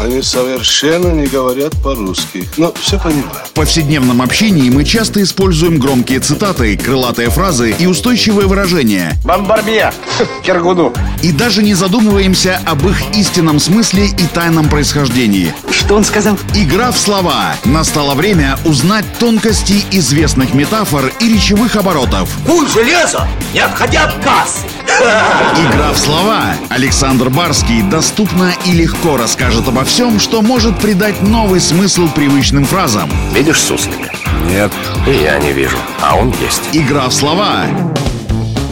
Они совершенно не говорят по-русски. Но все понимаю. В повседневном общении мы часто используем громкие цитаты, крылатые фразы и устойчивые выражения. Бомбарбье! Киргуду! И даже не задумываемся об их истинном смысле и тайном происхождении. Что он сказал? Игра в слова. Настало время узнать тонкости известных метафор и речевых оборотов. Куй железо, не отходя от кассы. Игра в слова. Александр Барский доступно и легко расскажет обо всем, что может придать новый смысл привычным фразам. Видишь суслика? Нет. И я не вижу, а он есть. Игра в слова.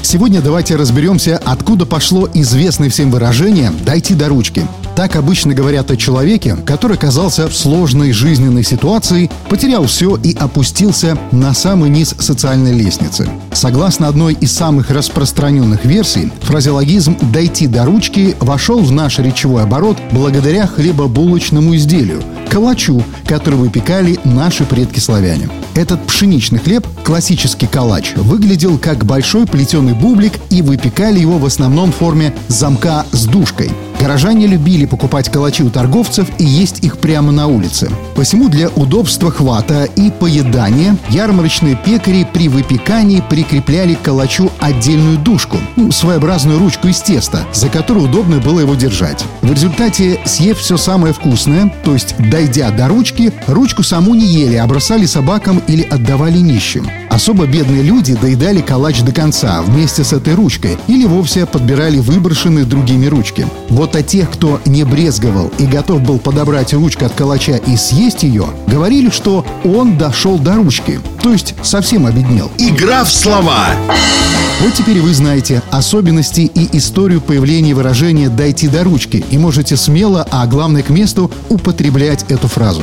Сегодня давайте разберемся, откуда пошло известное всем выражение «дойти до ручки». Так обычно говорят о человеке, который оказался в сложной жизненной ситуации, потерял все и опустился на самый низ социальной лестницы. Согласно одной из самых распространенных версий, фразеологизм «дойти до ручки» вошел в наш речевой оборот благодаря хлебобулочному изделию – калачу, который выпекали наши предки-славяне. Этот пшеничный хлеб, классический калач, выглядел как большой плетеный бублик и выпекали его в основном в форме замка с душкой – Горожане любили покупать калачи у торговцев и есть их прямо на улице. Посему для удобства хвата и поедания ярмарочные пекари при выпекании прикрепляли к калачу отдельную душку, ну, своеобразную ручку из теста, за которую удобно было его держать. В результате, съев все самое вкусное, то есть дойдя до ручки, ручку саму не ели, а бросали собакам или отдавали нищим. Особо бедные люди доедали калач до конца вместе с этой ручкой или вовсе подбирали выброшенные другими ручки. Вот о тех, кто не брезговал и готов был подобрать ручку от калача и съесть ее, говорили, что он дошел до ручки, то есть совсем обеднел. Игра в слова. Вот теперь вы знаете особенности и историю появления выражения «дойти до ручки» и можете смело, а главное к месту, употреблять эту фразу.